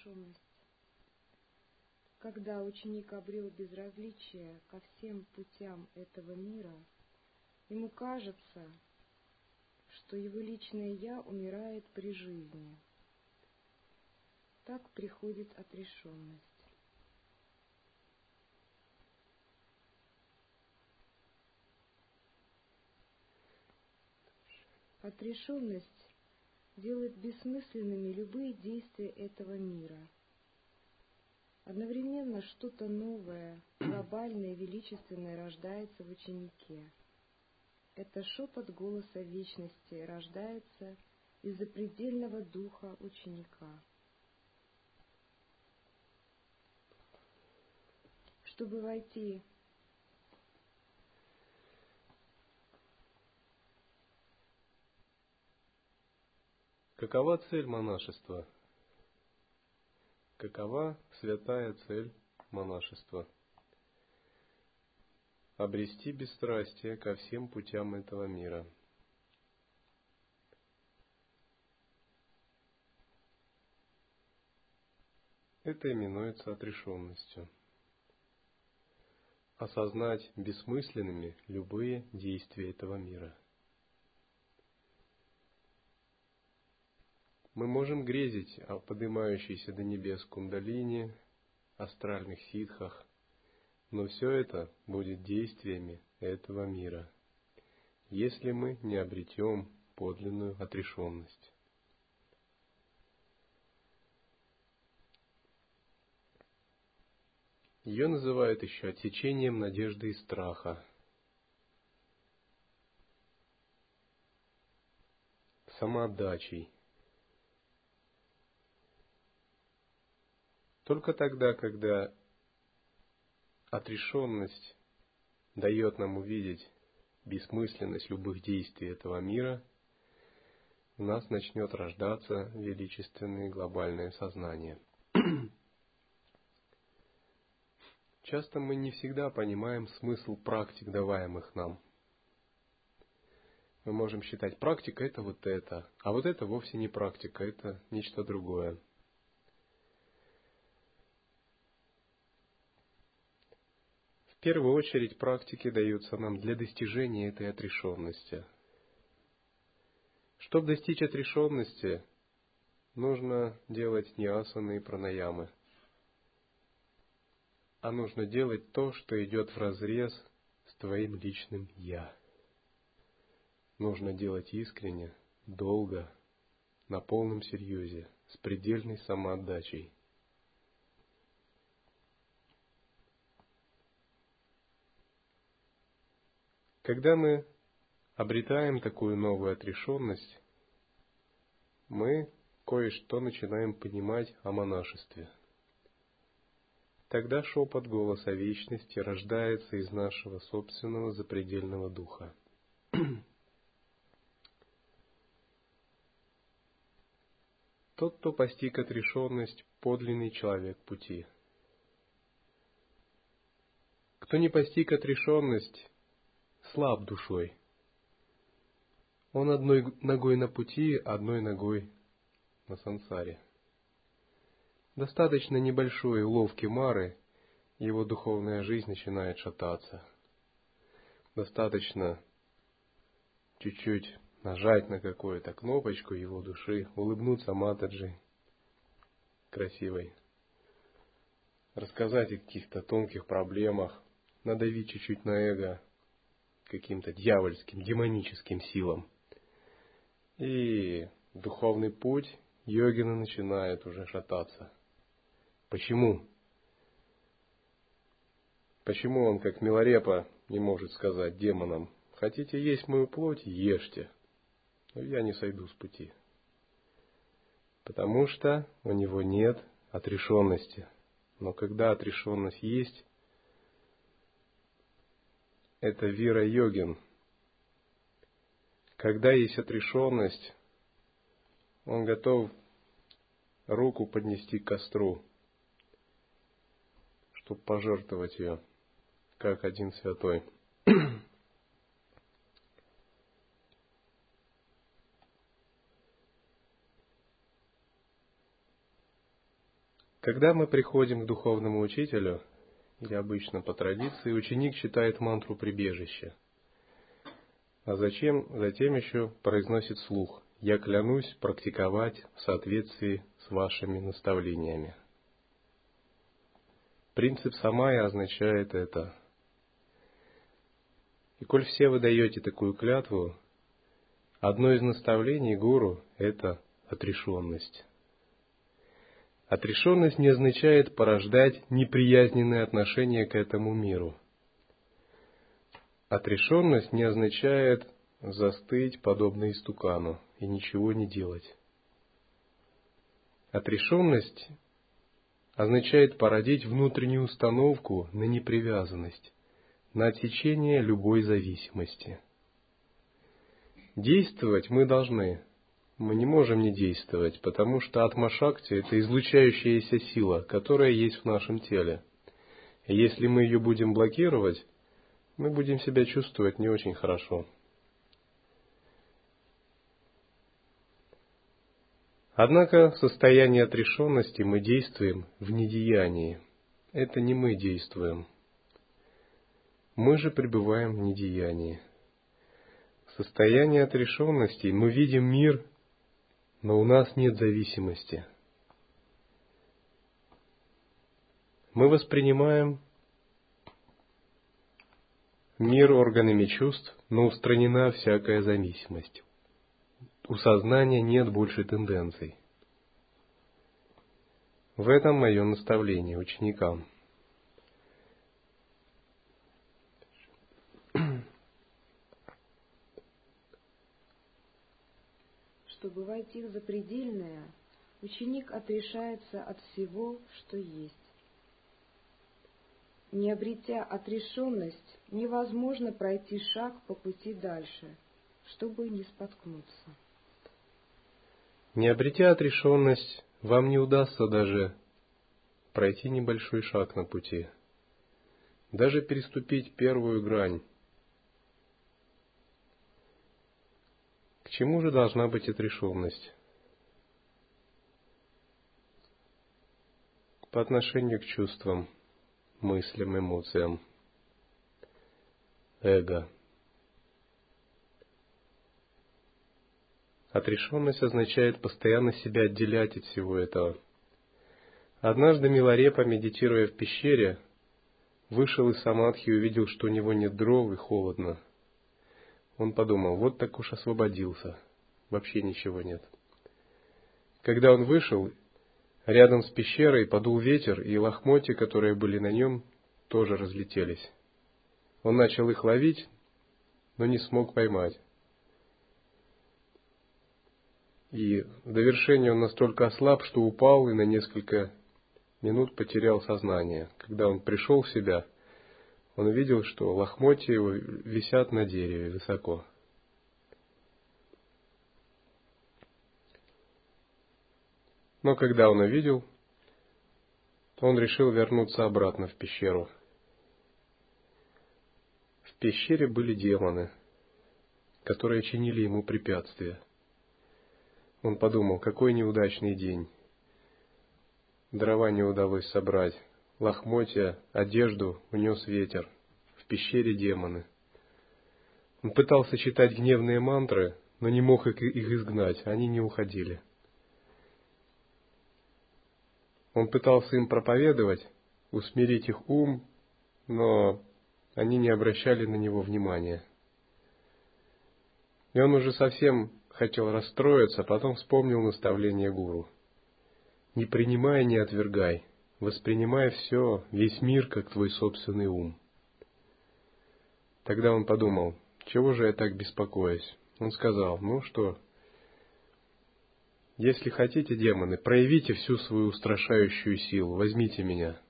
отрешенность. Когда ученик обрел безразличие ко всем путям этого мира, ему кажется, что его личное «я» умирает при жизни. Так приходит отрешенность. Отрешенность делает бессмысленными любые действия этого мира. Одновременно что-то новое, глобальное, величественное рождается в ученике. Это шепот голоса вечности рождается из запредельного духа ученика. Чтобы войти Какова цель монашества? Какова святая цель монашества? Обрести бесстрастие ко всем путям этого мира. Это именуется отрешенностью. Осознать бессмысленными любые действия этого мира – Мы можем грезить о поднимающейся до небес кундалине, астральных ситхах, но все это будет действиями этого мира, если мы не обретем подлинную отрешенность. Ее называют еще отсечением надежды и страха. Самоотдачей – Только тогда, когда отрешенность дает нам увидеть бессмысленность любых действий этого мира, у нас начнет рождаться величественное глобальное сознание. Часто мы не всегда понимаем смысл практик, даваемых нам. Мы можем считать, практика это вот это, а вот это вовсе не практика, это нечто другое. В первую очередь практики даются нам для достижения этой отрешенности. Чтобы достичь отрешенности, нужно делать не асаны и пранаямы, а нужно делать то, что идет в разрез с твоим личным «я». Нужно делать искренне, долго, на полном серьезе, с предельной самоотдачей – Когда мы обретаем такую новую отрешенность, мы кое-что начинаем понимать о монашестве. Тогда шепот голоса вечности рождается из нашего собственного запредельного духа. Тот, кто постиг отрешенность, подлинный человек пути. Кто не постиг отрешенность, слаб душой. Он одной ногой на пути, одной ногой на сансаре. Достаточно небольшой уловки Мары, его духовная жизнь начинает шататься. Достаточно чуть-чуть нажать на какую-то кнопочку его души, улыбнуться Матаджи красивой, рассказать о каких-то тонких проблемах, надавить чуть-чуть на эго, каким-то дьявольским, демоническим силам. И духовный путь йогина начинает уже шататься. Почему? Почему он, как Милорепа, не может сказать демонам, хотите есть мою плоть, ешьте, но я не сойду с пути. Потому что у него нет отрешенности. Но когда отрешенность есть, это Вира Йогин. Когда есть отрешенность, он готов руку поднести к костру, чтобы пожертвовать ее, как один святой. Когда мы приходим к духовному учителю, или обычно по традиции, ученик читает мантру прибежища. А зачем? Затем еще произносит слух. Я клянусь практиковать в соответствии с вашими наставлениями. Принцип самая означает это. И коль все вы даете такую клятву, одно из наставлений гуру – это отрешенность. Отрешенность не означает порождать неприязненные отношения к этому миру. Отрешенность не означает застыть подобно истукану и ничего не делать. Отрешенность означает породить внутреннюю установку на непривязанность, на отсечение любой зависимости. Действовать мы должны, мы не можем не действовать, потому что атма-шакти – это излучающаяся сила, которая есть в нашем теле. И если мы ее будем блокировать, мы будем себя чувствовать не очень хорошо. Однако в состоянии отрешенности мы действуем в недеянии. Это не мы действуем. Мы же пребываем в недеянии. В состоянии отрешенности мы видим мир но у нас нет зависимости. Мы воспринимаем мир органами чувств, но устранена всякая зависимость. У сознания нет больше тенденций. В этом мое наставление ученикам – войти в запредельное, ученик отрешается от всего, что есть. Не обретя отрешенность, невозможно пройти шаг по пути дальше, чтобы не споткнуться. Не обретя отрешенность, вам не удастся даже пройти небольшой шаг на пути, даже переступить первую грань Чему же должна быть отрешенность? По отношению к чувствам, мыслям, эмоциям, эго. Отрешенность означает постоянно себя отделять от всего этого. Однажды Миларепа, медитируя в пещере, вышел из самадхи и увидел, что у него нет дров и холодно – он подумал, вот так уж освободился, вообще ничего нет. Когда он вышел, рядом с пещерой подул ветер, и лохмотья, которые были на нем, тоже разлетелись. Он начал их ловить, но не смог поймать. И в довершение он настолько ослаб, что упал и на несколько минут потерял сознание. Когда он пришел в себя – он увидел, что лохмотья его висят на дереве высоко. Но когда он увидел, то он решил вернуться обратно в пещеру. В пещере были демоны, которые чинили ему препятствия. Он подумал, какой неудачный день. Дрова не удалось собрать, лохмотья, одежду унес ветер, в пещере демоны. Он пытался читать гневные мантры, но не мог их изгнать, они не уходили. Он пытался им проповедовать, усмирить их ум, но они не обращали на него внимания. И он уже совсем хотел расстроиться, а потом вспомнил наставление гуру. «Не принимай, не отвергай воспринимая все, весь мир, как твой собственный ум. Тогда он подумал, чего же я так беспокоюсь? Он сказал, ну что, если хотите, демоны, проявите всю свою устрашающую силу, возьмите меня.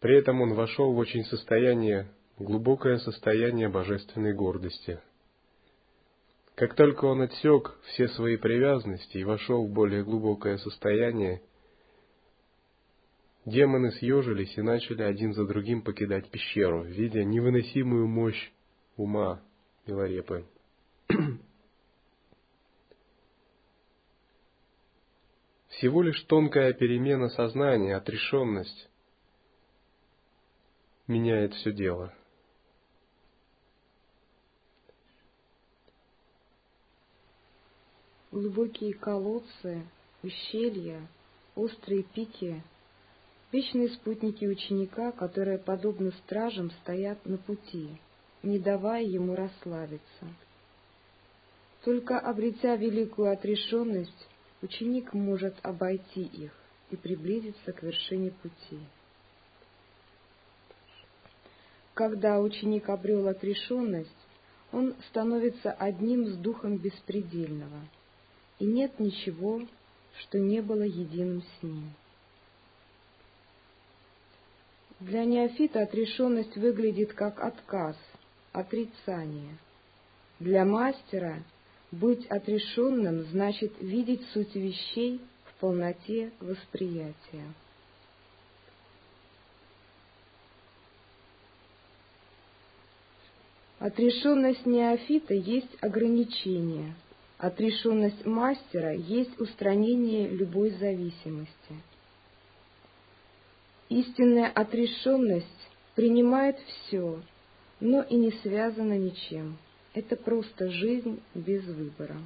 При этом он вошел в очень состояние, глубокое состояние божественной гордости – как только он отсек все свои привязанности и вошел в более глубокое состояние, демоны съежились и начали один за другим покидать пещеру, видя невыносимую мощь ума Миларепы. Всего лишь тонкая перемена сознания, отрешенность меняет все дело. Глубокие колодцы, ущелья, острые пики — вечные спутники ученика, которые, подобно стражам, стоят на пути, не давая ему расслабиться. Только обретя великую отрешенность, ученик может обойти их и приблизиться к вершине пути. Когда ученик обрел отрешенность, он становится одним с Духом Беспредельного, и нет ничего, что не было единым с ним. Для неофита отрешенность выглядит как отказ, отрицание. Для мастера быть отрешенным значит видеть суть вещей в полноте восприятия. Отрешенность неофита есть ограничение, отрешенность мастера есть устранение любой зависимости. Истинная отрешенность принимает все, но и не связана ничем. Это просто жизнь без выбора.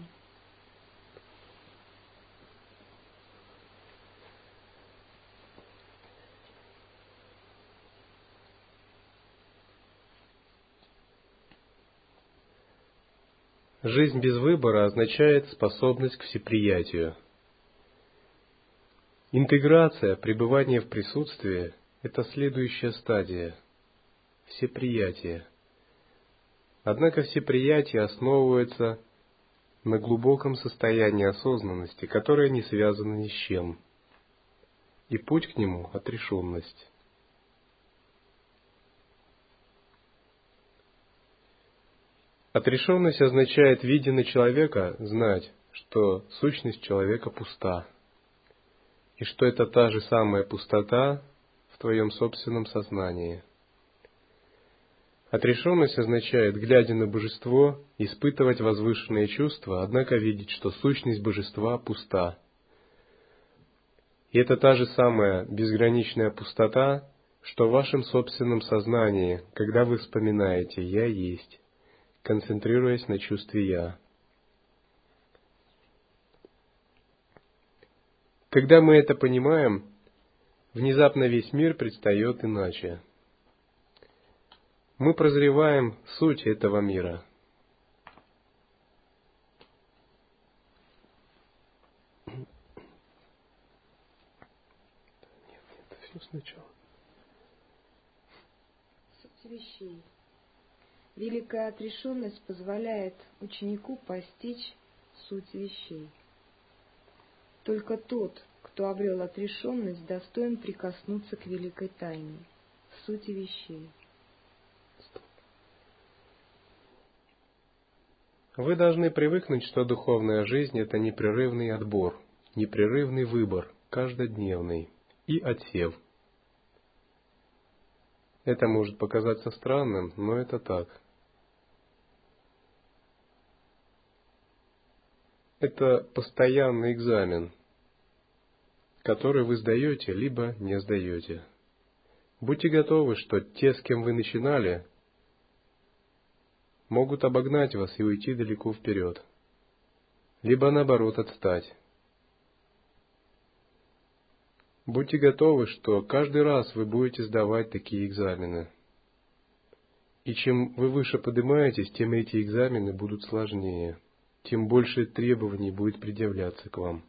Жизнь без выбора означает способность к всеприятию. Интеграция, пребывание в присутствии – это следующая стадия – всеприятие. Однако всеприятие основывается на глубоком состоянии осознанности, которое не связано ни с чем, и путь к нему – отрешенность. Отрешенность означает, видя человека, знать, что сущность человека пуста, и что это та же самая пустота в твоем собственном сознании. Отрешенность означает, глядя на божество, испытывать возвышенные чувства, однако видеть, что сущность божества пуста. И это та же самая безграничная пустота, что в вашем собственном сознании, когда вы вспоминаете «Я есть» концентрируясь на чувстве «я». Когда мы это понимаем, внезапно весь мир предстает иначе. Мы прозреваем суть этого мира. Нет, это все сначала. Суть вещей. Великая отрешенность позволяет ученику постичь суть вещей. Только тот, кто обрел отрешенность, достоин прикоснуться к великой тайне, сути вещей. Вы должны привыкнуть, что духовная жизнь – это непрерывный отбор, непрерывный выбор, каждодневный и отсев. Это может показаться странным, но это так. Это постоянный экзамен, который вы сдаете, либо не сдаете. Будьте готовы, что те, с кем вы начинали, могут обогнать вас и уйти далеко вперед, либо наоборот отстать. Будьте готовы, что каждый раз вы будете сдавать такие экзамены. И чем вы выше поднимаетесь, тем эти экзамены будут сложнее тем больше требований будет предъявляться к вам.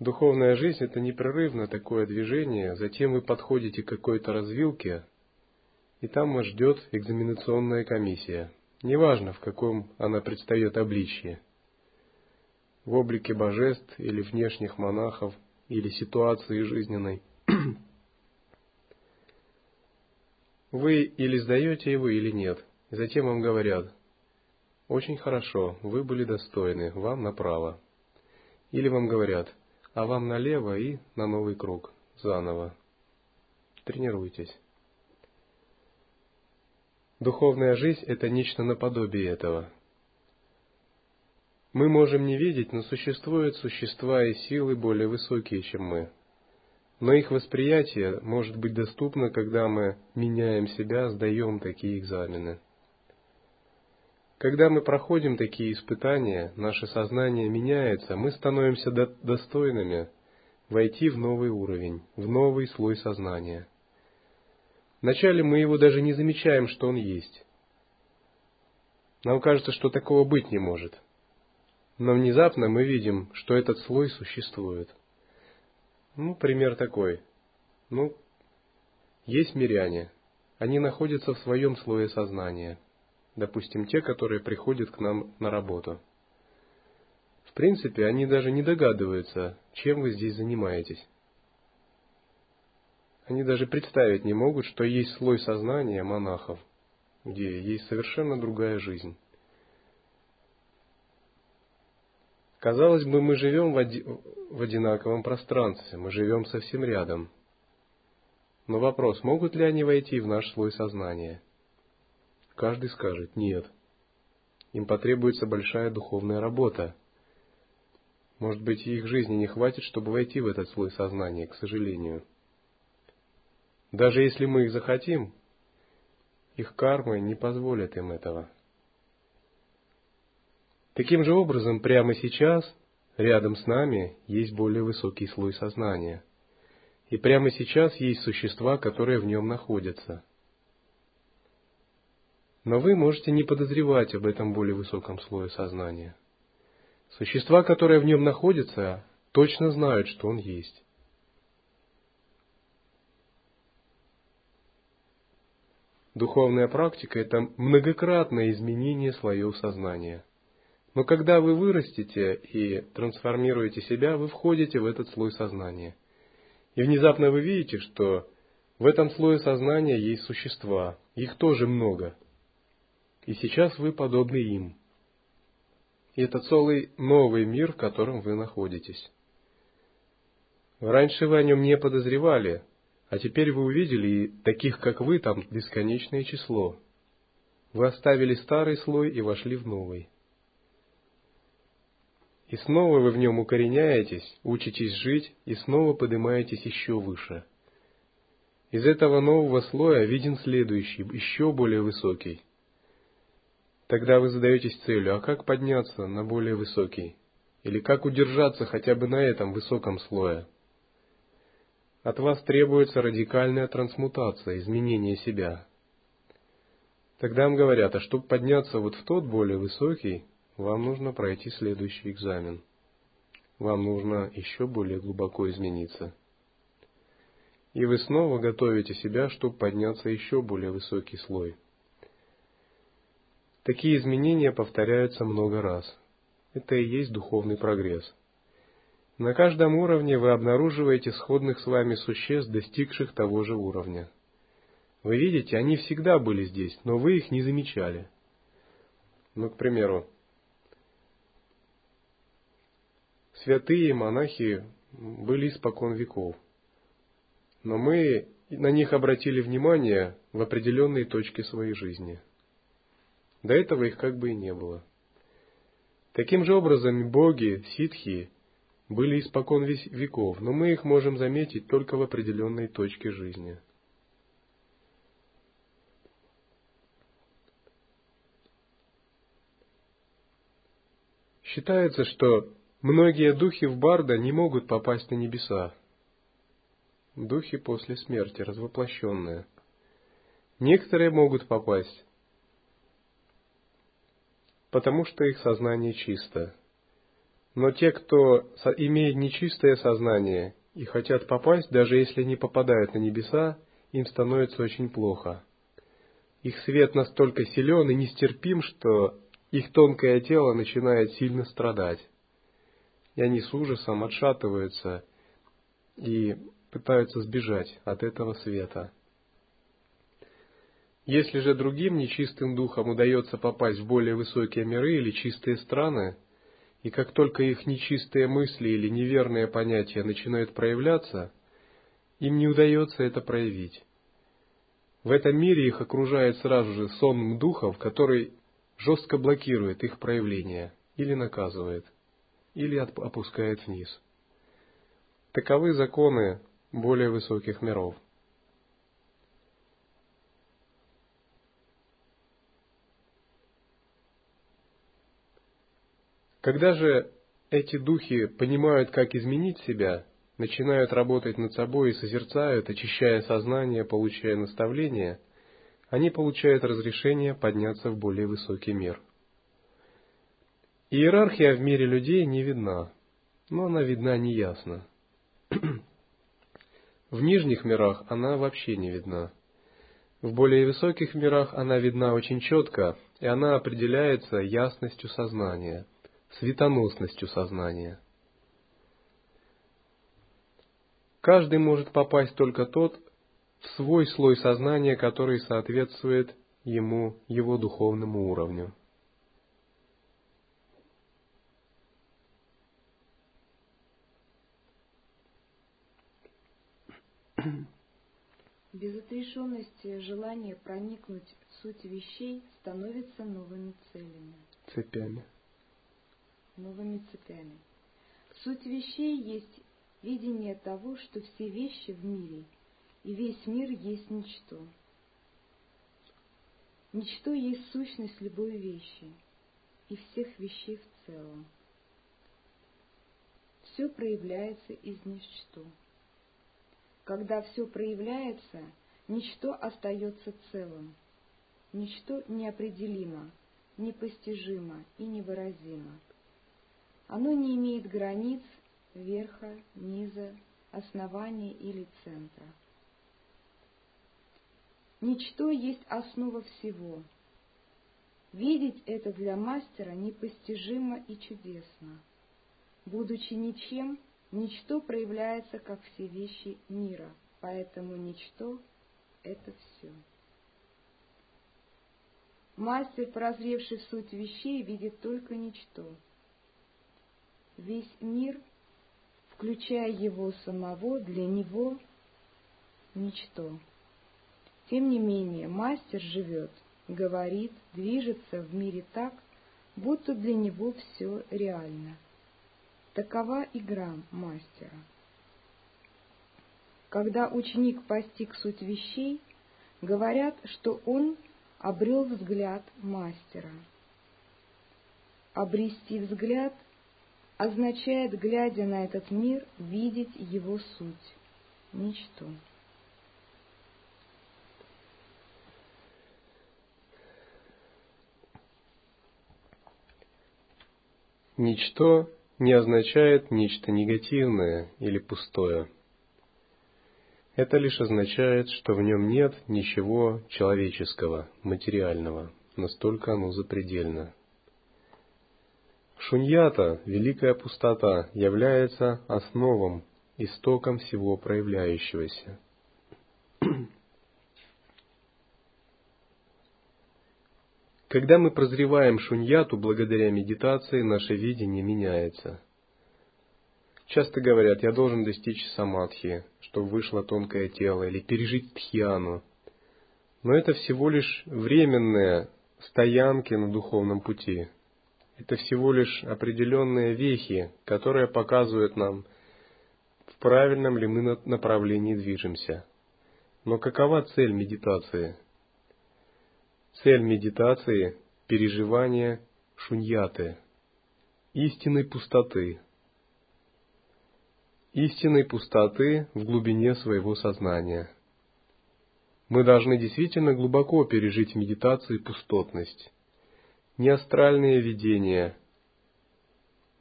Духовная жизнь – это непрерывно такое движение, затем вы подходите к какой-то развилке, и там вас ждет экзаменационная комиссия. Неважно, в каком она предстает обличье. В облике божеств или внешних монахов, или ситуации жизненной. Вы или сдаете его, или нет – и затем вам говорят, очень хорошо, вы были достойны, вам направо. Или вам говорят, а вам налево и на новый круг, заново. Тренируйтесь. Духовная жизнь – это нечто наподобие этого. Мы можем не видеть, но существуют существа и силы более высокие, чем мы. Но их восприятие может быть доступно, когда мы меняем себя, сдаем такие экзамены. Когда мы проходим такие испытания, наше сознание меняется, мы становимся достойными войти в новый уровень, в новый слой сознания. Вначале мы его даже не замечаем, что он есть. Нам кажется, что такого быть не может. Но внезапно мы видим, что этот слой существует. Ну, пример такой. Ну, есть миряне. Они находятся в своем слое сознания. Допустим, те, которые приходят к нам на работу. В принципе, они даже не догадываются, чем вы здесь занимаетесь. Они даже представить не могут, что есть слой сознания монахов, где есть совершенно другая жизнь. Казалось бы, мы живем в, оди... в одинаковом пространстве, мы живем совсем рядом. Но вопрос, могут ли они войти в наш слой сознания? Каждый скажет «нет». Им потребуется большая духовная работа. Может быть, их жизни не хватит, чтобы войти в этот слой сознания, к сожалению. Даже если мы их захотим, их кармы не позволят им этого. Таким же образом, прямо сейчас, рядом с нами, есть более высокий слой сознания. И прямо сейчас есть существа, которые в нем находятся. Но вы можете не подозревать об этом более высоком слое сознания. Существа, которые в нем находятся, точно знают, что он есть. Духовная практика – это многократное изменение слоев сознания – но когда вы вырастете и трансформируете себя, вы входите в этот слой сознания. И внезапно вы видите, что в этом слое сознания есть существа, их тоже много. И сейчас вы подобны им. И это целый новый мир, в котором вы находитесь. Раньше вы о нем не подозревали, а теперь вы увидели, и таких, как вы, там бесконечное число. Вы оставили старый слой и вошли в новый. И снова вы в нем укореняетесь, учитесь жить, и снова поднимаетесь еще выше. Из этого нового слоя виден следующий, еще более высокий. Тогда вы задаетесь целью, а как подняться на более высокий? Или как удержаться хотя бы на этом высоком слое? От вас требуется радикальная трансмутация, изменение себя. Тогда вам говорят, а чтобы подняться вот в тот более высокий, вам нужно пройти следующий экзамен. Вам нужно еще более глубоко измениться. И вы снова готовите себя, чтобы подняться еще более высокий слой. Такие изменения повторяются много раз. Это и есть духовный прогресс. На каждом уровне вы обнаруживаете сходных с вами существ, достигших того же уровня. Вы видите, они всегда были здесь, но вы их не замечали. Ну, к примеру, святые монахи были испокон веков. Но мы на них обратили внимание в определенной точке своей жизни. До этого их как бы и не было. Таким же образом боги, ситхи, были испокон веков, но мы их можем заметить только в определенной точке жизни. Считается, что Многие духи в Барда не могут попасть на небеса. Духи после смерти, развоплощенные. Некоторые могут попасть, потому что их сознание чисто. Но те, кто имеет нечистое сознание и хотят попасть, даже если не попадают на небеса, им становится очень плохо. Их свет настолько силен и нестерпим, что их тонкое тело начинает сильно страдать и они с ужасом отшатываются и пытаются сбежать от этого света. Если же другим нечистым духам удается попасть в более высокие миры или чистые страны, и как только их нечистые мысли или неверные понятия начинают проявляться, им не удается это проявить. В этом мире их окружает сразу же сон духов, который жестко блокирует их проявление – или наказывает, или опускает вниз. Таковы законы более высоких миров. Когда же эти духи понимают, как изменить себя, начинают работать над собой и созерцают, очищая сознание, получая наставления, они получают разрешение подняться в более высокий мир. Иерархия в мире людей не видна, но она видна неясно. В нижних мирах она вообще не видна. В более высоких мирах она видна очень четко, и она определяется ясностью сознания, светоносностью сознания. Каждый может попасть только тот в свой слой сознания, который соответствует ему, его духовному уровню. Без отрешенности желание проникнуть в суть вещей становится новыми целями. Цепями. Новыми цепями. Суть вещей есть видение того, что все вещи в мире и весь мир есть ничто. Ничто есть сущность любой вещи и всех вещей в целом. Все проявляется из ничто. Когда все проявляется, ничто остается целым. Ничто неопределимо, непостижимо и невыразимо. Оно не имеет границ, верха, низа, основания или центра. Ничто есть основа всего. Видеть это для мастера непостижимо и чудесно. Будучи ничем, Ничто проявляется как все вещи мира, поэтому ничто — это все. Мастер, прозревший в суть вещей, видит только ничто. Весь мир, включая его самого, для него — ничто. Тем не менее, мастер живет, говорит, движется в мире так, будто для него все реально — Такова игра мастера. Когда ученик постиг суть вещей, говорят, что он обрел взгляд мастера. Обрести взгляд означает, глядя на этот мир, видеть его суть, ничто. Ничто не означает нечто негативное или пустое. Это лишь означает, что в нем нет ничего человеческого, материального, настолько оно запредельно. Шуньята, великая пустота, является основом, истоком всего проявляющегося. Когда мы прозреваем шуньяту благодаря медитации, наше видение меняется. Часто говорят, я должен достичь самадхи, чтобы вышло тонкое тело, или пережить тхьяну. Но это всего лишь временные стоянки на духовном пути. Это всего лишь определенные вехи, которые показывают нам, в правильном ли мы направлении движемся. Но какова цель медитации? Цель медитации – переживание шуньяты, истинной пустоты. Истинной пустоты в глубине своего сознания. Мы должны действительно глубоко пережить в медитации пустотность. Не астральные видения,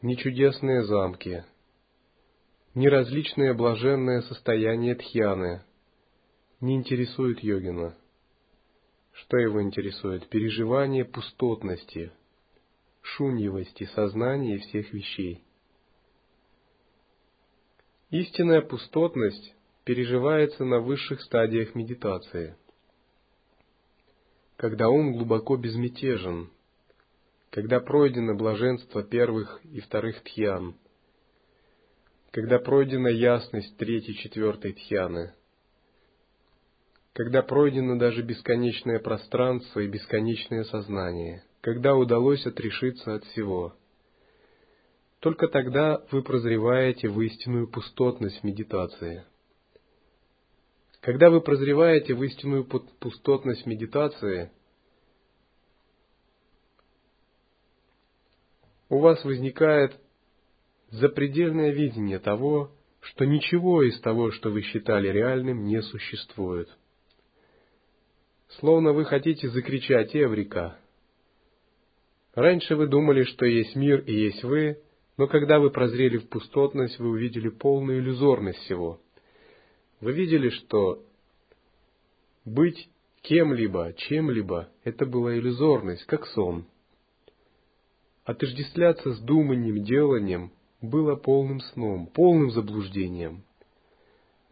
не чудесные замки, не различные блаженные состояния тхьяны не интересуют йогина. Что его интересует? Переживание пустотности, шуньевости сознания всех вещей. Истинная пустотность переживается на высших стадиях медитации, когда ум глубоко безмятежен, когда пройдено блаженство первых и вторых тхьян, когда пройдена ясность третьей и четвертой тхьяны – когда пройдено даже бесконечное пространство и бесконечное сознание, когда удалось отрешиться от всего, только тогда вы прозреваете в истинную пустотность медитации. Когда вы прозреваете в истинную пустотность медитации, у вас возникает запредельное видение того, что ничего из того, что вы считали реальным, не существует. Словно вы хотите закричать «Эврика!». Раньше вы думали, что есть мир и есть вы, но когда вы прозрели в пустотность, вы увидели полную иллюзорность всего. Вы видели, что быть кем-либо, чем-либо – это была иллюзорность, как сон. Отождествляться с думанием, деланием было полным сном, полным заблуждением.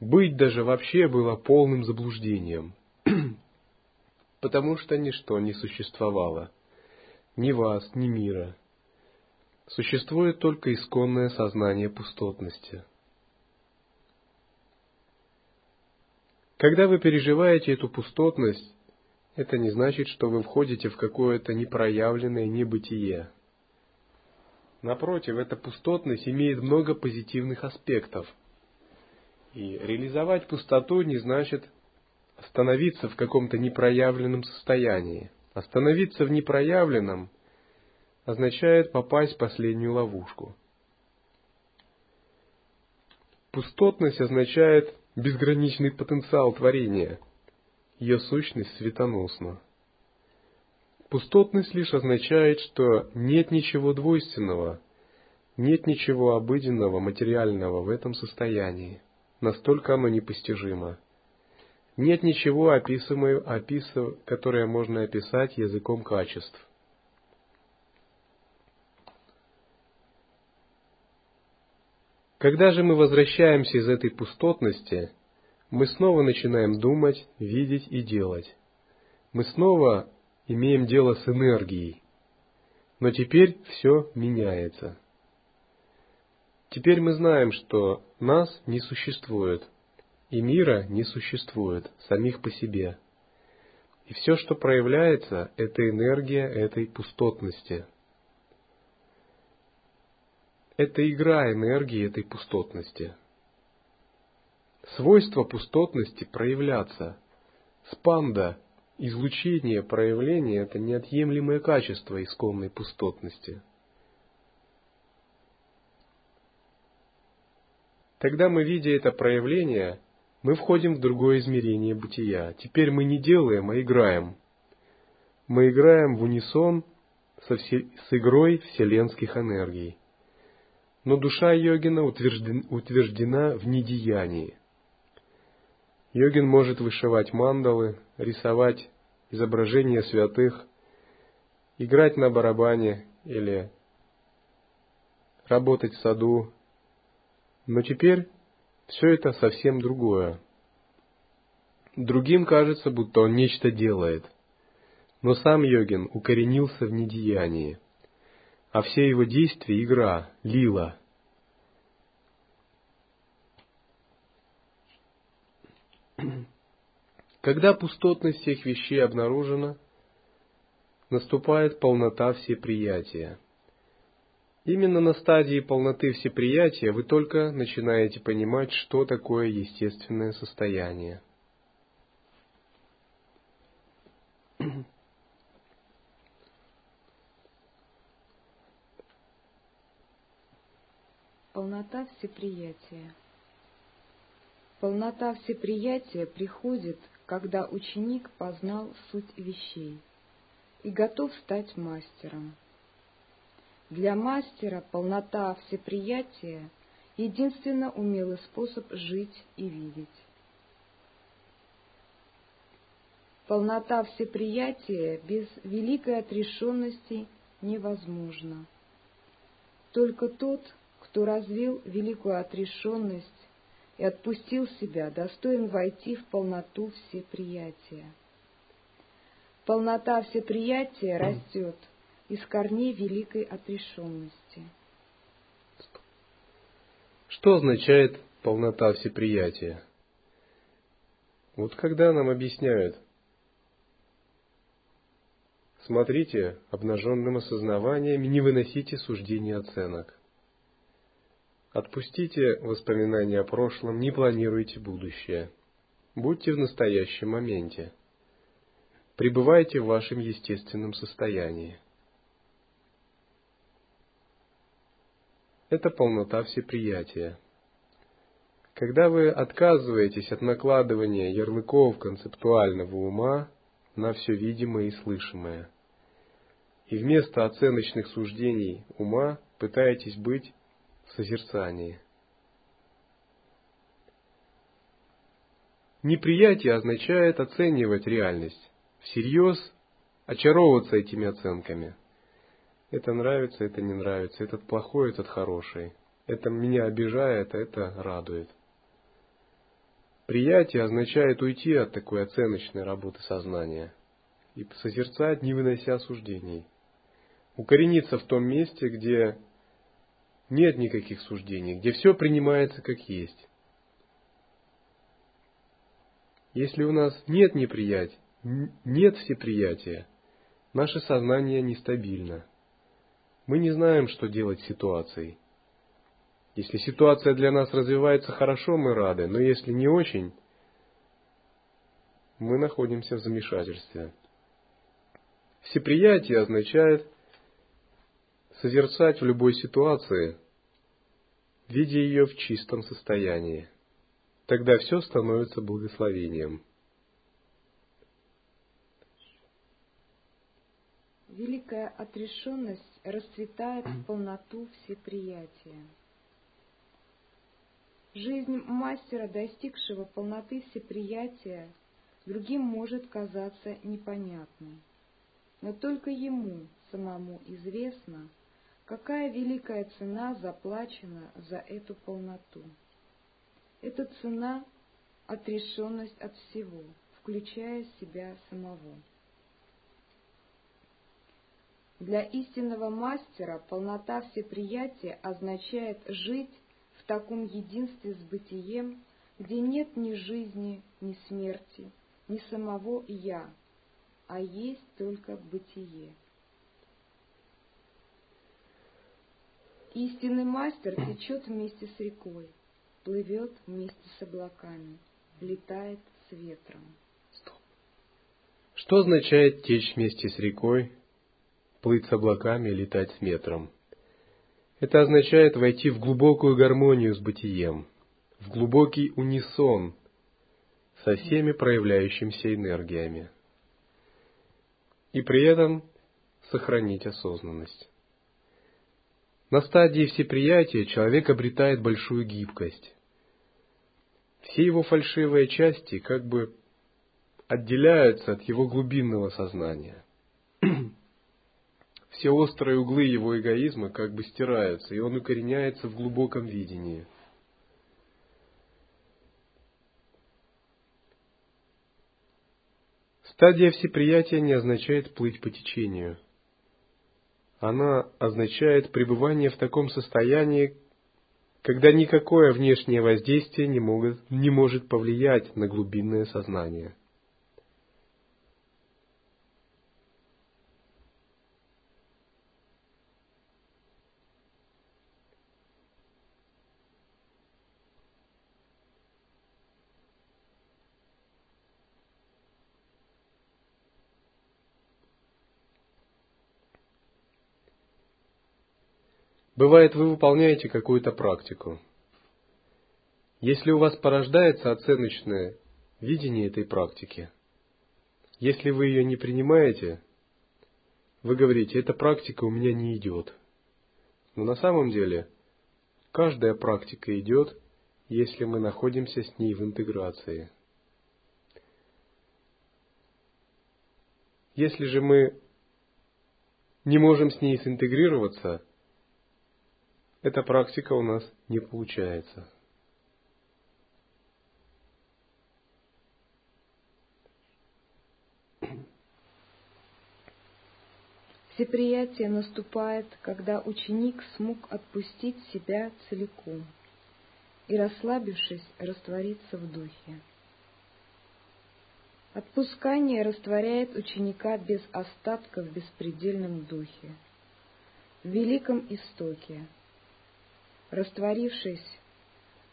Быть даже вообще было полным заблуждением, потому что ничто не существовало, ни вас, ни мира. Существует только исконное сознание пустотности. Когда вы переживаете эту пустотность, это не значит, что вы входите в какое-то непроявленное небытие. Напротив, эта пустотность имеет много позитивных аспектов. И реализовать пустоту не значит остановиться в каком-то непроявленном состоянии. Остановиться в непроявленном означает попасть в последнюю ловушку. Пустотность означает безграничный потенциал творения. Ее сущность светоносна. Пустотность лишь означает, что нет ничего двойственного, нет ничего обыденного, материального в этом состоянии. Настолько оно непостижимо. Нет ничего описываемого, описыв, которое можно описать языком качеств. Когда же мы возвращаемся из этой пустотности, мы снова начинаем думать, видеть и делать. Мы снова имеем дело с энергией. Но теперь все меняется. Теперь мы знаем, что нас не существует, и мира не существует самих по себе. И все, что проявляется, это энергия этой пустотности. Это игра энергии этой пустотности. Свойство пустотности проявляться. Спанда излучение проявления – это неотъемлемое качество исконной пустотности. Тогда мы, видя это проявление, мы входим в другое измерение бытия. Теперь мы не делаем, а играем. Мы играем в унисон со все, с игрой вселенских энергий. Но душа йогина утверждена, утверждена в недеянии. Йогин может вышивать мандалы, рисовать изображения святых, играть на барабане или работать в саду. Но теперь все это совсем другое. Другим кажется, будто он нечто делает. Но сам йогин укоренился в недеянии, а все его действия — игра, лила — Когда пустотность всех вещей обнаружена, наступает полнота всеприятия. Именно на стадии полноты всеприятия вы только начинаете понимать, что такое естественное состояние. Полнота всеприятия. Полнота всеприятия приходит, когда ученик познал суть вещей и готов стать мастером. Для мастера полнота всеприятия — единственно умелый способ жить и видеть. Полнота всеприятия без великой отрешенности невозможна. Только тот, кто развил великую отрешенность и отпустил себя, достоин войти в полноту всеприятия. Полнота всеприятия растет из корней великой отрешенности. Что означает полнота всеприятия? Вот когда нам объясняют, смотрите обнаженным осознаванием, не выносите суждений оценок. Отпустите воспоминания о прошлом, не планируйте будущее. Будьте в настоящем моменте. Пребывайте в вашем естественном состоянии. Это полнота всеприятия. Когда вы отказываетесь от накладывания ярлыков концептуального ума на все видимое и слышимое, и вместо оценочных суждений ума пытаетесь быть в созерцании. Неприятие означает оценивать реальность, всерьез очаровываться этими оценками. Это нравится, это не нравится, этот плохой, этот хороший. Это меня обижает, а это радует. Приятие означает уйти от такой оценочной работы сознания и созерцать, не вынося суждений. Укорениться в том месте, где нет никаких суждений, где все принимается как есть. Если у нас нет неприятия, нет всеприятия, наше сознание нестабильно. Мы не знаем, что делать с ситуацией. Если ситуация для нас развивается хорошо, мы рады, но если не очень, мы находимся в замешательстве. Всеприятие означает созерцать в любой ситуации, видя ее в чистом состоянии. Тогда все становится благословением. Великая отрешенность расцветает в полноту всеприятия. Жизнь мастера, достигшего полноты всеприятия, другим может казаться непонятной. Но только ему самому известно, какая великая цена заплачена за эту полноту. Эта цена — отрешенность от всего, включая себя самого. Для истинного мастера полнота всеприятия означает жить таком единстве с бытием, где нет ни жизни, ни смерти, ни самого «я», а есть только бытие. Истинный мастер течет вместе с рекой, плывет вместе с облаками, летает с ветром. Что означает течь вместе с рекой, плыть с облаками летать с ветром? Это означает войти в глубокую гармонию с бытием, в глубокий унисон со всеми проявляющимися энергиями. И при этом сохранить осознанность. На стадии всеприятия человек обретает большую гибкость. Все его фальшивые части как бы отделяются от его глубинного сознания. все острые углы его эгоизма как бы стираются, и он укореняется в глубоком видении. Стадия всеприятия не означает плыть по течению. Она означает пребывание в таком состоянии, когда никакое внешнее воздействие не, могут, не может повлиять на глубинное сознание. Бывает, вы выполняете какую-то практику. Если у вас порождается оценочное видение этой практики, если вы ее не принимаете, вы говорите, эта практика у меня не идет. Но на самом деле каждая практика идет, если мы находимся с ней в интеграции. Если же мы не можем с ней синтегрироваться, эта практика у нас не получается. Всеприятие наступает, когда ученик смог отпустить себя целиком и, расслабившись, раствориться в духе. Отпускание растворяет ученика без остатка в беспредельном духе, в великом истоке, Растворившись,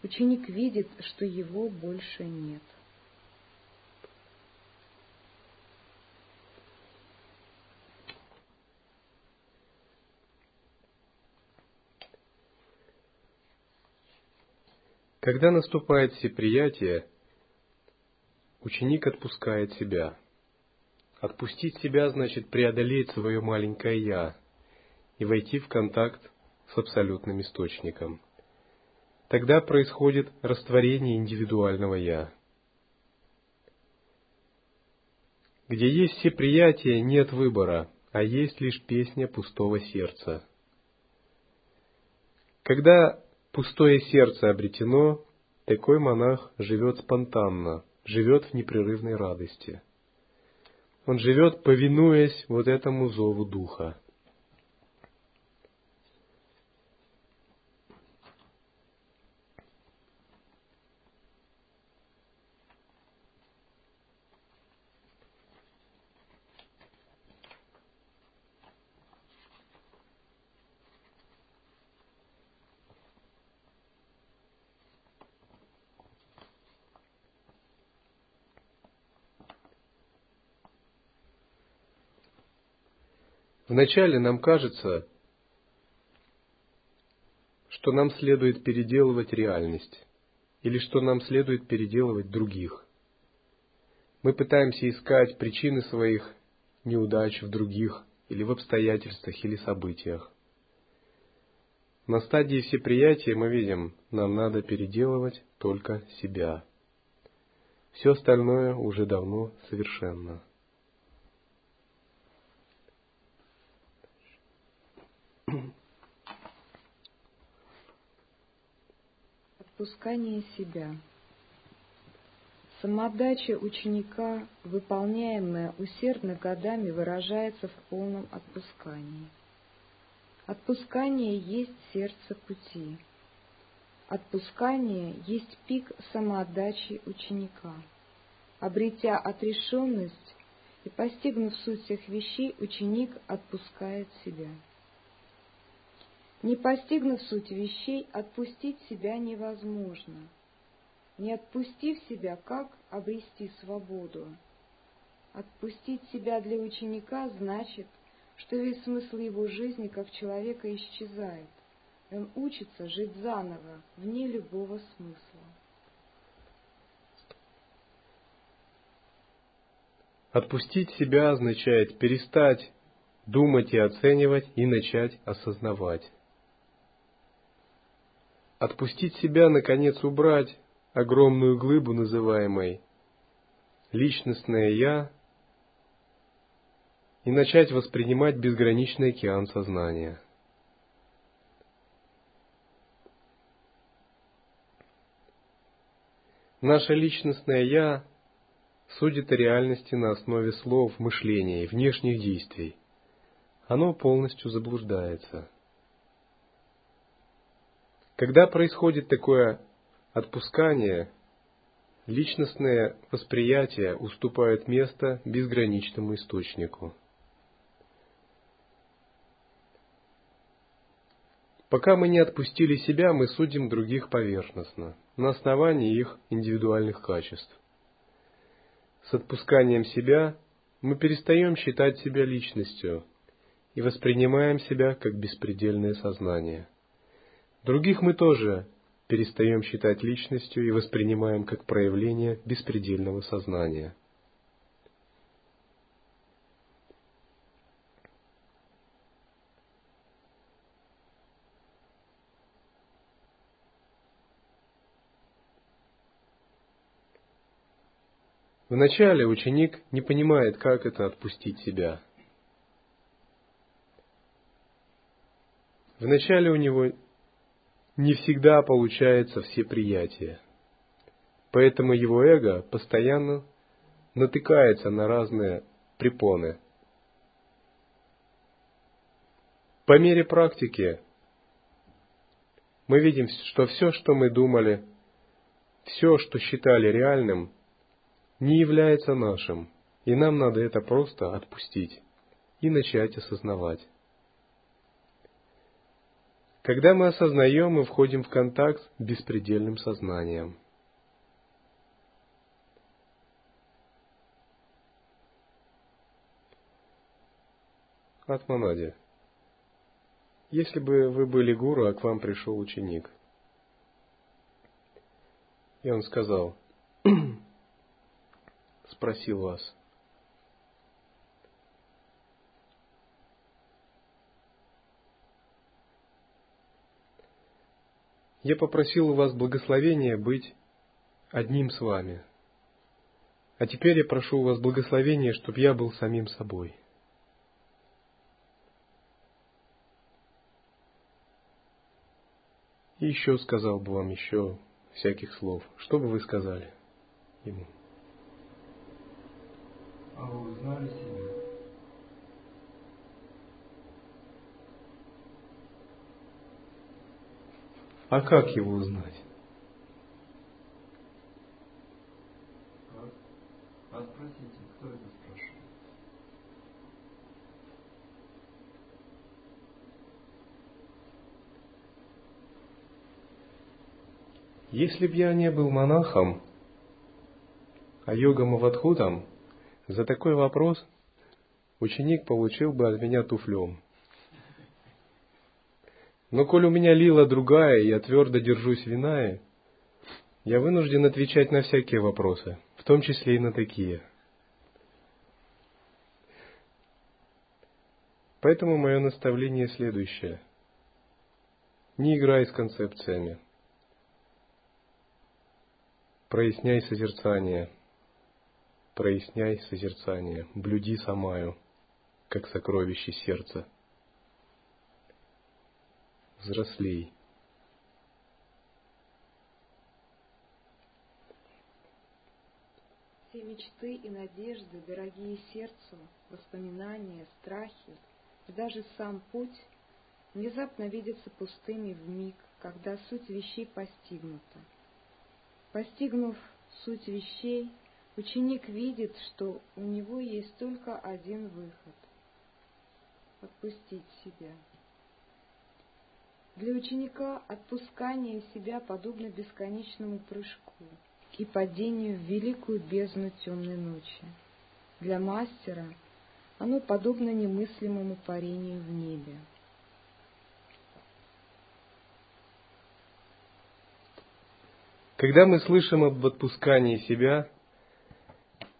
ученик видит, что его больше нет. Когда наступает всеприятие, ученик отпускает себя. Отпустить себя значит преодолеть свое маленькое «я» и войти в контакт с абсолютным источником. Тогда происходит растворение индивидуального «я». Где есть все приятия, нет выбора, а есть лишь песня пустого сердца. Когда пустое сердце обретено, такой монах живет спонтанно, живет в непрерывной радости. Он живет, повинуясь вот этому зову Духа. Вначале нам кажется, что нам следует переделывать реальность или что нам следует переделывать других. Мы пытаемся искать причины своих неудач в других или в обстоятельствах или событиях. На стадии всеприятия мы видим, нам надо переделывать только себя. Все остальное уже давно совершенно. Отпускание себя. Самодача ученика, выполняемая усердно годами, выражается в полном отпускании. Отпускание есть сердце пути. Отпускание есть пик самоотдачи ученика. Обретя отрешенность и постигнув суть всех вещей, ученик отпускает себя. Не постигнув суть вещей, отпустить себя невозможно. Не отпустив себя, как обрести свободу? Отпустить себя для ученика значит, что весь смысл его жизни как человека исчезает. Он учится жить заново, вне любого смысла. Отпустить себя означает перестать думать и оценивать и начать осознавать. Отпустить себя, наконец, убрать огромную глыбу, называемой личностное «я», и начать воспринимать безграничный океан сознания. Наше личностное «я» судит о реальности на основе слов, мышления и внешних действий. Оно полностью заблуждается – когда происходит такое отпускание, личностное восприятие уступает место безграничному источнику. Пока мы не отпустили себя, мы судим других поверхностно, на основании их индивидуальных качеств. С отпусканием себя мы перестаем считать себя личностью и воспринимаем себя как беспредельное сознание – Других мы тоже перестаем считать личностью и воспринимаем как проявление беспредельного сознания. Вначале ученик не понимает, как это отпустить себя. Вначале у него не всегда получается все приятия. Поэтому его эго постоянно натыкается на разные препоны. По мере практики мы видим, что все, что мы думали, все, что считали реальным, не является нашим, и нам надо это просто отпустить и начать осознавать. Когда мы осознаем, мы входим в контакт с беспредельным сознанием. Атманади. Если бы вы были гуру, а к вам пришел ученик, и он сказал, спросил вас, я попросил у вас благословения быть одним с вами. А теперь я прошу у вас благословения, чтобы я был самим собой. И еще сказал бы вам еще всяких слов. Что бы вы сказали ему? А вы узнали себя? А как его узнать? А спросите, кто это спрашивает? Если б я не был монахом, а йогом Авадхутом, за такой вопрос ученик получил бы от меня туфлем. Но коль у меня лила другая, я твердо держусь виная, я вынужден отвечать на всякие вопросы, в том числе и на такие. Поэтому мое наставление следующее. Не играй с концепциями. Проясняй созерцание. Проясняй созерцание. Блюди самаю, как сокровище сердца взрослей. Все мечты и надежды, дорогие сердцу, воспоминания, страхи и даже сам путь внезапно видятся пустыми в миг, когда суть вещей постигнута. Постигнув суть вещей, ученик видит, что у него есть только один выход — отпустить себя. Для ученика отпускание себя подобно бесконечному прыжку и падению в великую бездну темной ночи. Для мастера оно подобно немыслимому парению в небе. Когда мы слышим об отпускании себя,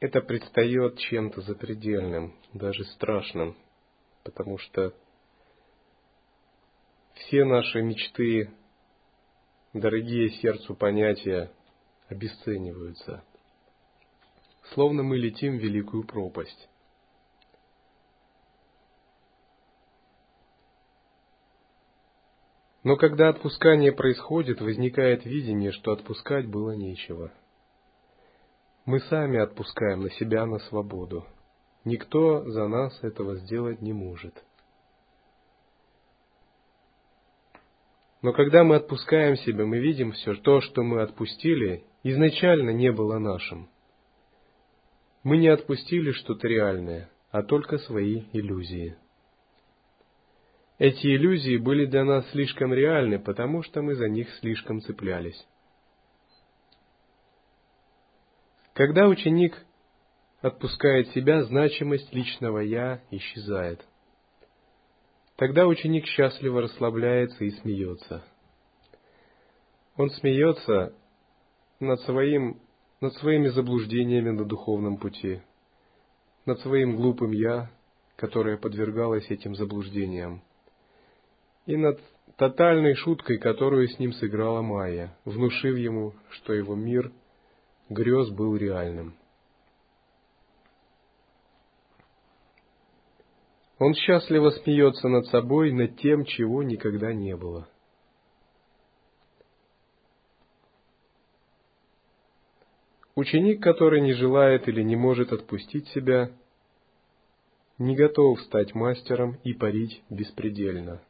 это предстает чем-то запредельным, даже страшным, потому что все наши мечты, дорогие сердцу понятия обесцениваются. Словно мы летим в великую пропасть. Но когда отпускание происходит, возникает видение, что отпускать было нечего. Мы сами отпускаем на себя на свободу. Никто за нас этого сделать не может. Но когда мы отпускаем себя, мы видим все то, что мы отпустили, изначально не было нашим. Мы не отпустили что-то реальное, а только свои иллюзии. Эти иллюзии были для нас слишком реальны, потому что мы за них слишком цеплялись. Когда ученик отпускает себя, значимость личного «я» исчезает – Тогда ученик счастливо расслабляется и смеется. Он смеется над, своим, над своими заблуждениями на духовном пути, над своим глупым «я», которое подвергалось этим заблуждениям, и над тотальной шуткой, которую с ним сыграла Майя, внушив ему, что его мир грез был реальным. Он счастливо смеется над собой, над тем, чего никогда не было. Ученик, который не желает или не может отпустить себя, не готов стать мастером и парить беспредельно.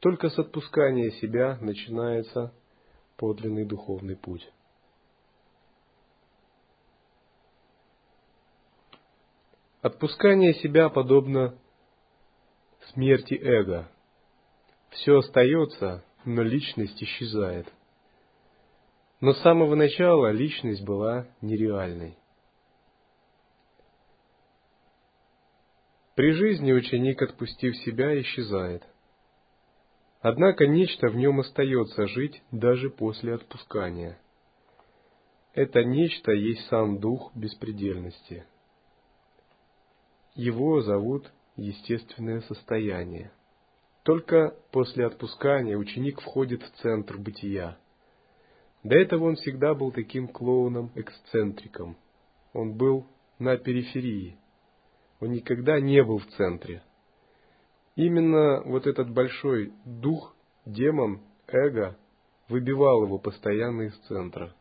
Только с отпускания себя начинается подлинный духовный путь. Отпускание себя подобно смерти эго. Все остается, но личность исчезает. Но с самого начала личность была нереальной. При жизни ученик, отпустив себя, исчезает. Однако нечто в нем остается жить даже после отпускания. Это нечто есть сам дух беспредельности. Его зовут естественное состояние. Только после отпускания ученик входит в центр бытия. До этого он всегда был таким клоуном-эксцентриком. Он был на периферии. Он никогда не был в центре. Именно вот этот большой дух, демон, эго выбивал его постоянно из центра.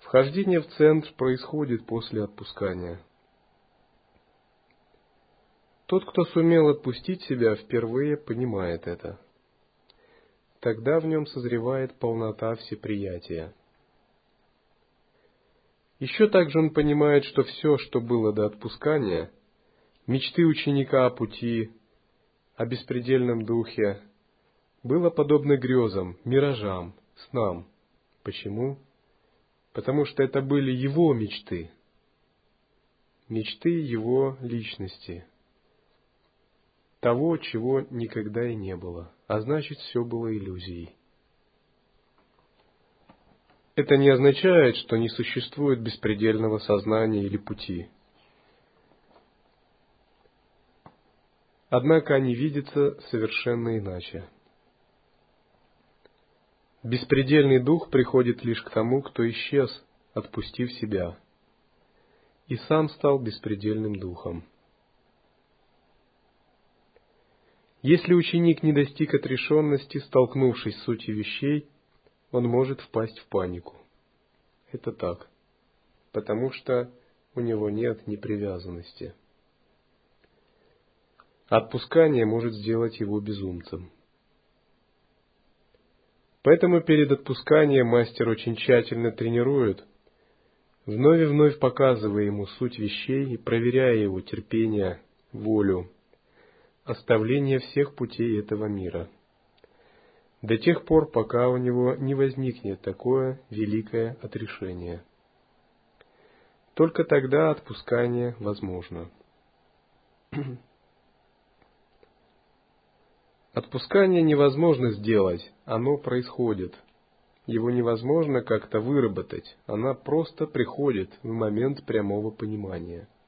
Вхождение в центр происходит после отпускания. Тот, кто сумел отпустить себя впервые, понимает это. Тогда в нем созревает полнота всеприятия. Еще также он понимает, что все, что было до отпускания, мечты ученика о пути, о беспредельном духе, было подобно грезам, миражам, снам. Почему? Потому что это были его мечты, мечты его личности – того, чего никогда и не было, а значит все было иллюзией. Это не означает, что не существует беспредельного сознания или пути. Однако они видятся совершенно иначе. Беспредельный дух приходит лишь к тому, кто исчез, отпустив себя, и сам стал беспредельным духом. Если ученик не достиг отрешенности, столкнувшись с сутью вещей, он может впасть в панику. Это так, потому что у него нет непривязанности. Отпускание может сделать его безумцем. Поэтому перед отпусканием мастер очень тщательно тренирует, вновь и вновь показывая ему суть вещей и проверяя его терпение, волю, оставление всех путей этого мира, до тех пор, пока у него не возникнет такое великое отрешение. Только тогда отпускание возможно. Отпускание невозможно сделать, оно происходит. Его невозможно как-то выработать, она просто приходит в момент прямого понимания –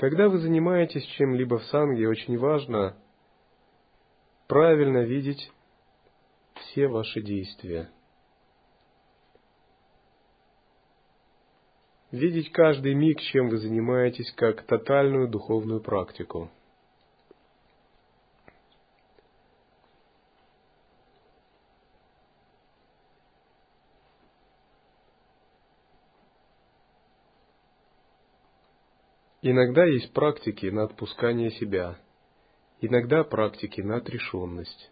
Когда вы занимаетесь чем-либо в санге, очень важно правильно видеть все ваши действия. Видеть каждый миг, чем вы занимаетесь, как тотальную духовную практику – Иногда есть практики на отпускание себя, иногда практики на отрешенность,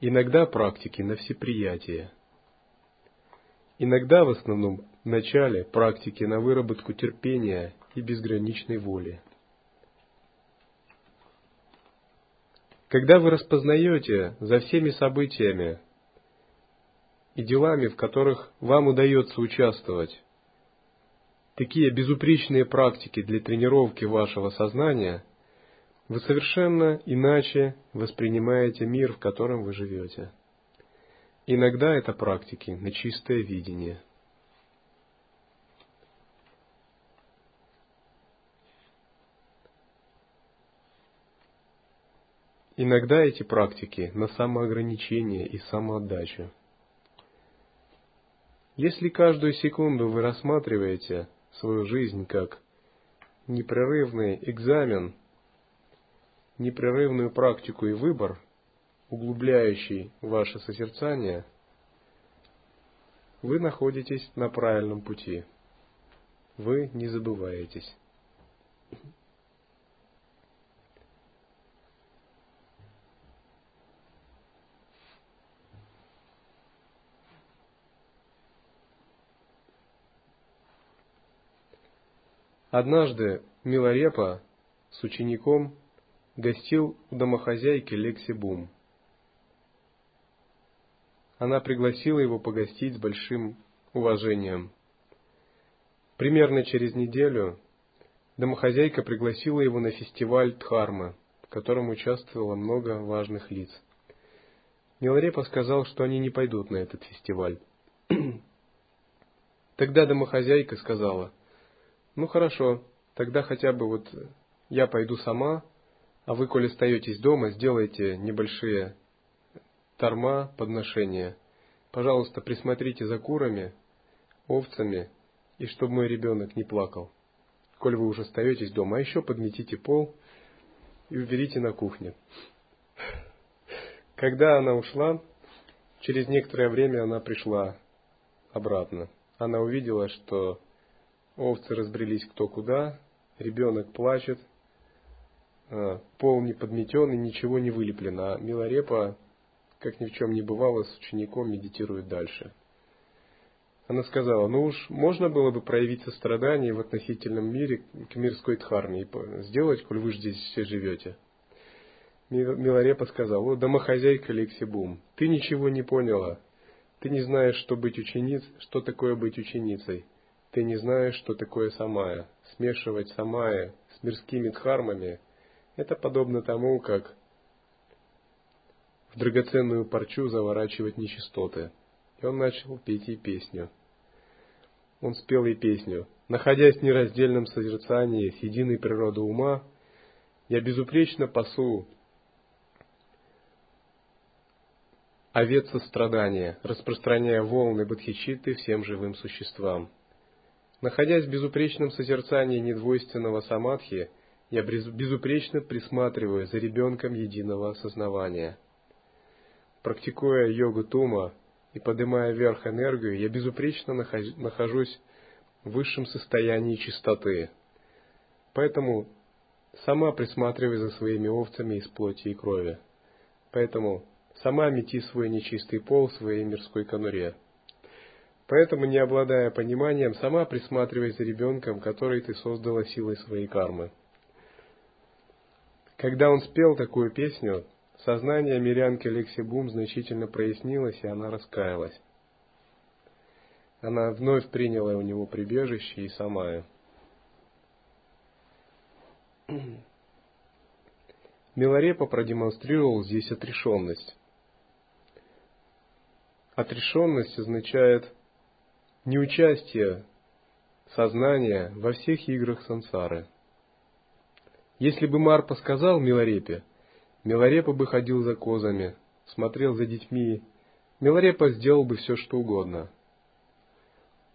иногда практики на всеприятие, иногда в основном в начале практики на выработку терпения и безграничной воли. Когда вы распознаете за всеми событиями и делами, в которых вам удается участвовать, такие безупречные практики для тренировки вашего сознания, вы совершенно иначе воспринимаете мир, в котором вы живете. Иногда это практики на чистое видение. Иногда эти практики на самоограничение и самоотдачу. Если каждую секунду вы рассматриваете свою жизнь как непрерывный экзамен, непрерывную практику и выбор, углубляющий ваше созерцание, вы находитесь на правильном пути. Вы не забываетесь. Однажды Миларепа с учеником гостил у домохозяйки Лекси Бум. Она пригласила его погостить с большим уважением. Примерно через неделю домохозяйка пригласила его на фестиваль Дхармы, в котором участвовало много важных лиц. Миларепа сказал, что они не пойдут на этот фестиваль. Тогда домохозяйка сказала, ну хорошо, тогда хотя бы вот я пойду сама, а вы, коли остаетесь дома, сделайте небольшие торма, подношения. Пожалуйста, присмотрите за курами, овцами, и чтобы мой ребенок не плакал. Коль вы уже остаетесь дома, а еще подметите пол и уберите на кухне. Когда она ушла, через некоторое время она пришла обратно. Она увидела, что овцы разбрелись кто куда, ребенок плачет, а, пол не подметен и ничего не вылеплено. А Милорепа, как ни в чем не бывало, с учеником медитирует дальше. Она сказала, ну уж можно было бы проявить сострадание в относительном мире к мирской дхарме и сделать, коль вы здесь все живете. Милорепа сказал, о, домохозяйка Лексибум, ты ничего не поняла. Ты не знаешь, что быть учениц, что такое быть ученицей. Ты не знаешь, что такое самая. Смешивать самая с мирскими дхармами – это подобно тому, как в драгоценную парчу заворачивать нечистоты. И он начал петь ей песню. Он спел ей песню. Находясь в нераздельном созерцании с единой природой ума, я безупречно пасу овец сострадания, распространяя волны бодхичитты всем живым существам. Находясь в безупречном созерцании недвойственного самадхи, я безупречно присматриваю за ребенком единого осознавания. Практикуя йогу тума и поднимая вверх энергию, я безупречно нахожусь в высшем состоянии чистоты. Поэтому сама присматривай за своими овцами из плоти и крови. Поэтому сама мети свой нечистый пол в своей мирской конуре. Поэтому, не обладая пониманием, сама присматривай за ребенком, который ты создала силой своей кармы. Когда он спел такую песню, сознание мирянки Лекси Бум значительно прояснилось, и она раскаялась. Она вновь приняла у него прибежище и самая. Миларепа продемонстрировал здесь отрешенность. Отрешенность означает неучастие сознания во всех играх сансары. Если бы Марпа сказал Миларепе, Миларепа бы ходил за козами, смотрел за детьми, Миларепа сделал бы все, что угодно.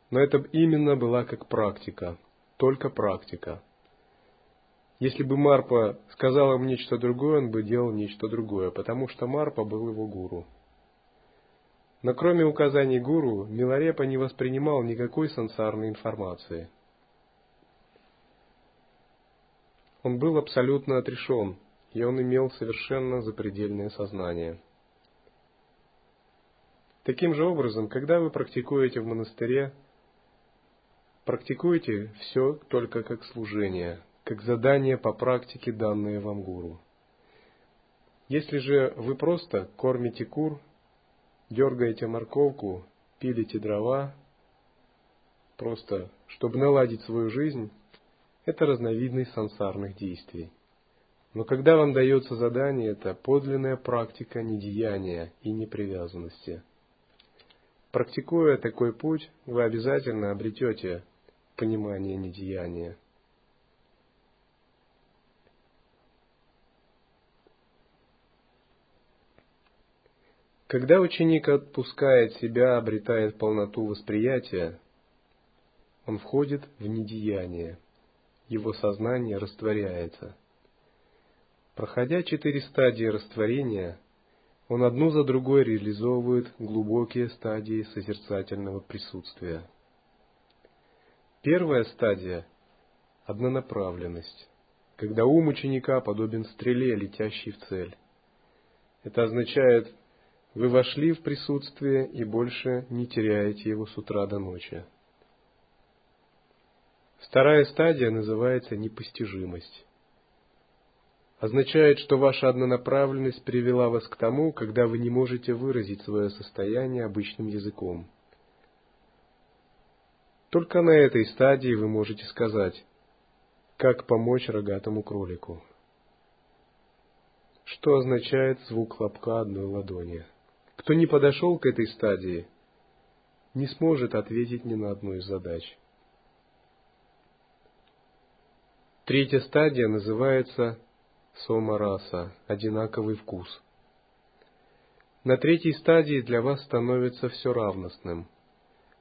Но это именно была как практика, только практика. Если бы Марпа сказал им нечто другое, он бы делал нечто другое, потому что Марпа был его гуру. Но кроме указаний гуру, Миларепа не воспринимал никакой сансарной информации. Он был абсолютно отрешен, и он имел совершенно запредельное сознание. Таким же образом, когда вы практикуете в монастыре, практикуйте все только как служение, как задание по практике, данные вам гуру. Если же вы просто кормите кур дергаете морковку, пилите дрова, просто чтобы наладить свою жизнь, это разновидность сансарных действий. Но когда вам дается задание, это подлинная практика недеяния и непривязанности. Практикуя такой путь, вы обязательно обретете понимание недеяния. Когда ученик отпускает себя, обретает полноту восприятия, он входит в недеяние, его сознание растворяется. Проходя четыре стадии растворения, он одну за другой реализовывает глубокие стадии созерцательного присутствия. Первая стадия – однонаправленность, когда ум ученика подобен стреле, летящей в цель. Это означает – вы вошли в присутствие и больше не теряете его с утра до ночи. Вторая стадия называется непостижимость. Означает, что ваша однонаправленность привела вас к тому, когда вы не можете выразить свое состояние обычным языком. Только на этой стадии вы можете сказать, как помочь рогатому кролику. Что означает звук хлопка одной ладони? Кто не подошел к этой стадии, не сможет ответить ни на одну из задач. Третья стадия называется сомараса, одинаковый вкус. На третьей стадии для вас становится все равностным.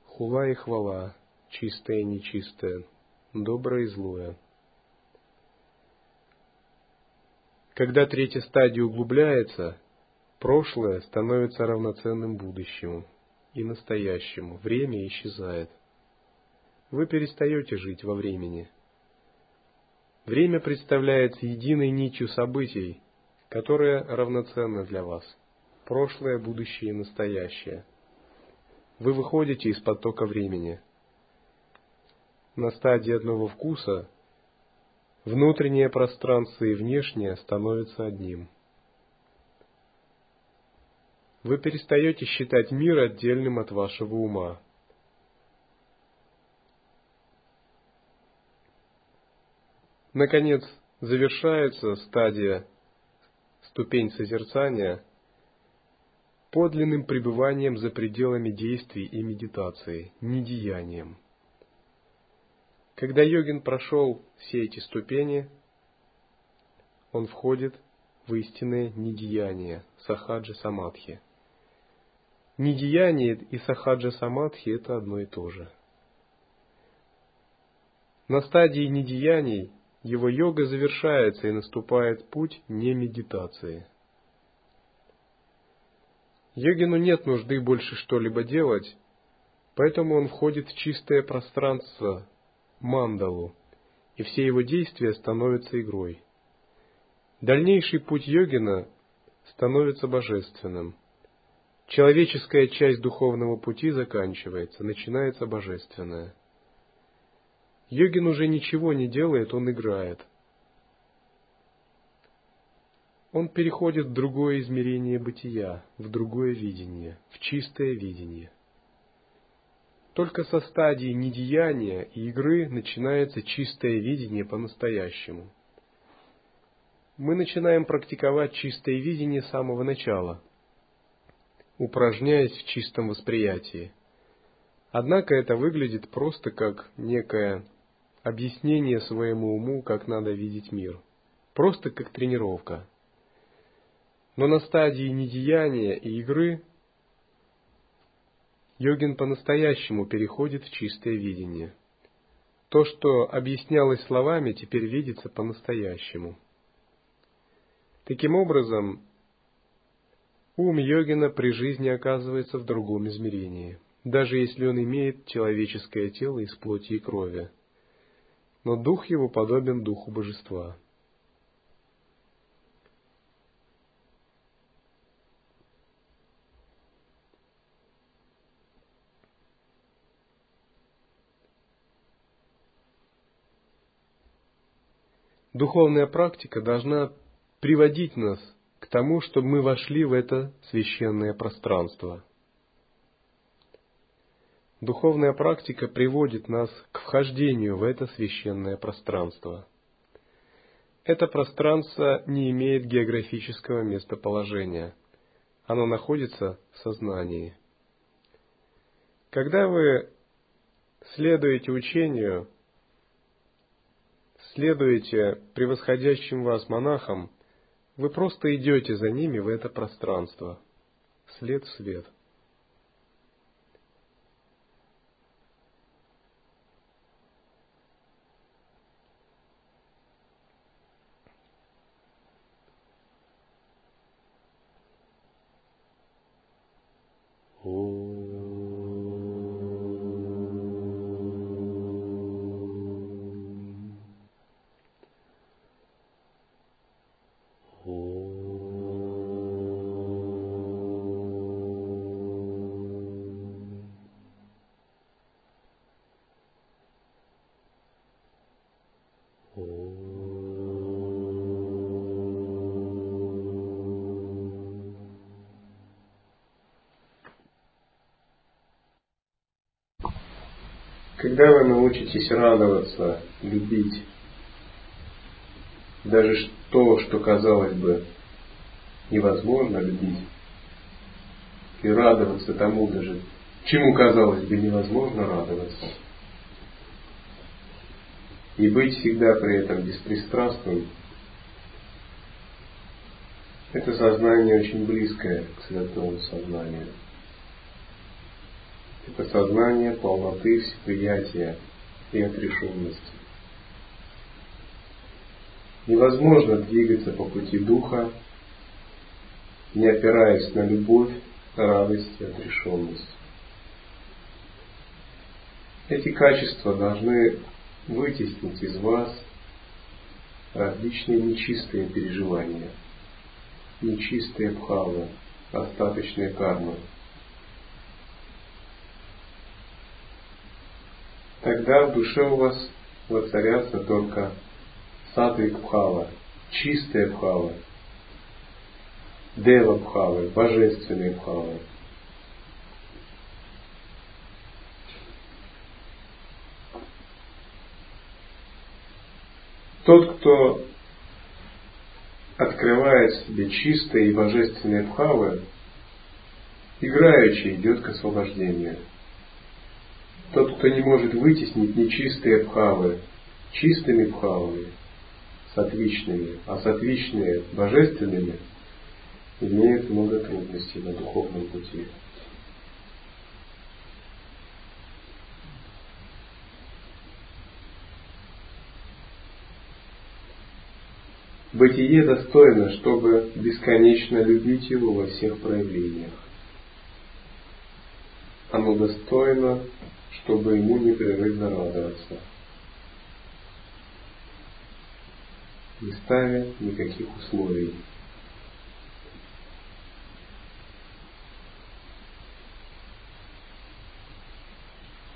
Хула и хвала, чистое и нечистое, доброе и злое. Когда третья стадия углубляется, прошлое становится равноценным будущему и настоящему, время исчезает. Вы перестаете жить во времени. Время представляется единой нитью событий, которая равноценна для вас. Прошлое, будущее и настоящее. Вы выходите из потока времени. На стадии одного вкуса внутреннее пространство и внешнее становятся одним. Вы перестаете считать мир отдельным от вашего ума. Наконец, завершается стадия ступень созерцания подлинным пребыванием за пределами действий и медитации, недеянием. Когда йогин прошел все эти ступени, он входит в истинное недеяние, сахаджа самадхи. Недеяние и сахаджа самадхи – это одно и то же. На стадии недеяний его йога завершается и наступает путь не медитации. Йогину нет нужды больше что-либо делать, поэтому он входит в чистое пространство, мандалу, и все его действия становятся игрой. Дальнейший путь йогина становится божественным. Человеческая часть духовного пути заканчивается, начинается божественная – Йогин уже ничего не делает, он играет. Он переходит в другое измерение бытия, в другое видение, в чистое видение. Только со стадии недеяния и игры начинается чистое видение по-настоящему. Мы начинаем практиковать чистое видение с самого начала, упражняясь в чистом восприятии. Однако это выглядит просто как некая объяснение своему уму, как надо видеть мир. Просто как тренировка. Но на стадии недеяния и игры йогин по-настоящему переходит в чистое видение. То, что объяснялось словами, теперь видится по-настоящему. Таким образом, ум йогина при жизни оказывается в другом измерении, даже если он имеет человеческое тело из плоти и крови – но дух его подобен духу божества. Духовная практика должна приводить нас к тому, чтобы мы вошли в это священное пространство – Духовная практика приводит нас к вхождению в это священное пространство. Это пространство не имеет географического местоположения. Оно находится в сознании. Когда вы следуете учению, следуете превосходящим вас монахам, вы просто идете за ними в это пространство, след свет. Научитесь радоваться, любить, даже то, что казалось бы невозможно любить, и радоваться тому даже, чему казалось бы невозможно радоваться, и быть всегда при этом беспристрастным, это сознание очень близкое к святому сознанию. Это сознание полноты всеприятия и отрешенности. Невозможно двигаться по пути Духа, не опираясь на любовь, радость и отрешенность. Эти качества должны вытеснить из вас различные нечистые переживания, нечистые бхавы, остаточные кармы. Тогда в душе у вас воцарятся только сатвик бхава, чистые бхавы, дева бхавы, божественные бхавы. Тот, кто открывает в себе чистые и божественные бхавы, играючи идет к освобождению. Тот, кто не может вытеснить нечистые бхавы чистыми бхавами, сатвичными, а сатвичные божественными, имеет много трудностей на духовном пути. Бытие достойно, чтобы бесконечно любить его во всех проявлениях. Оно достойно, чтобы ему непрерывно радоваться, не ставя никаких условий.